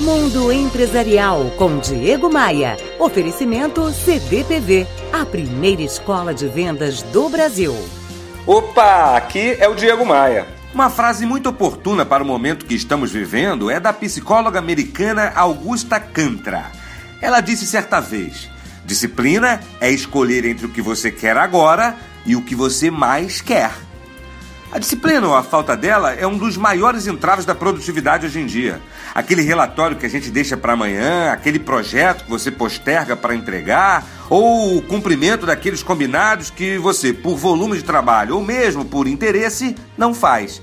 Mundo Empresarial com Diego Maia. Oferecimento CDPV, a primeira escola de vendas do Brasil. Opa, aqui é o Diego Maia. Uma frase muito oportuna para o momento que estamos vivendo é da psicóloga americana Augusta Cantra. Ela disse certa vez: disciplina é escolher entre o que você quer agora e o que você mais quer. A disciplina ou a falta dela é um dos maiores entraves da produtividade hoje em dia. Aquele relatório que a gente deixa para amanhã, aquele projeto que você posterga para entregar, ou o cumprimento daqueles combinados que você, por volume de trabalho ou mesmo por interesse, não faz.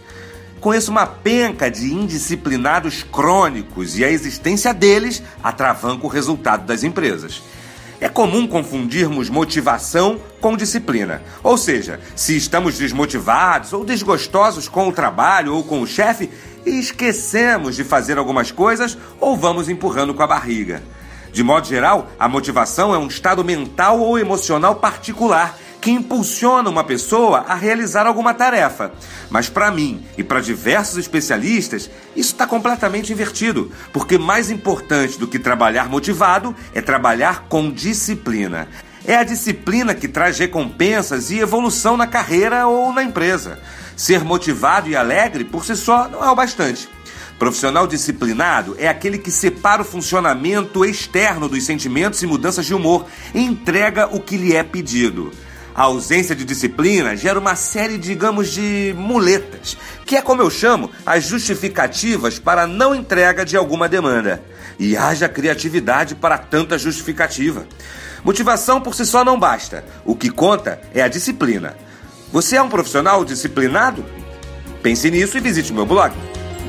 Conheço uma penca de indisciplinados crônicos e a existência deles atravanca o resultado das empresas. É comum confundirmos motivação com disciplina. Ou seja, se estamos desmotivados ou desgostosos com o trabalho ou com o chefe, esquecemos de fazer algumas coisas ou vamos empurrando com a barriga. De modo geral, a motivação é um estado mental ou emocional particular que impulsiona uma pessoa a realizar alguma tarefa. Mas para mim e para diversos especialistas, isso está completamente invertido, porque mais importante do que trabalhar motivado é trabalhar com disciplina. É a disciplina que traz recompensas e evolução na carreira ou na empresa. Ser motivado e alegre por si só não é o bastante. Profissional disciplinado é aquele que separa o funcionamento externo dos sentimentos e mudanças de humor e entrega o que lhe é pedido. A ausência de disciplina gera uma série, digamos, de muletas, que é como eu chamo as justificativas para não entrega de alguma demanda. E haja criatividade para tanta justificativa. Motivação por si só não basta. O que conta é a disciplina. Você é um profissional disciplinado? Pense nisso e visite meu blog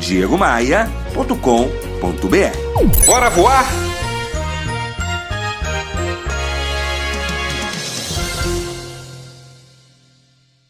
diegomaia.com.br. Bora voar?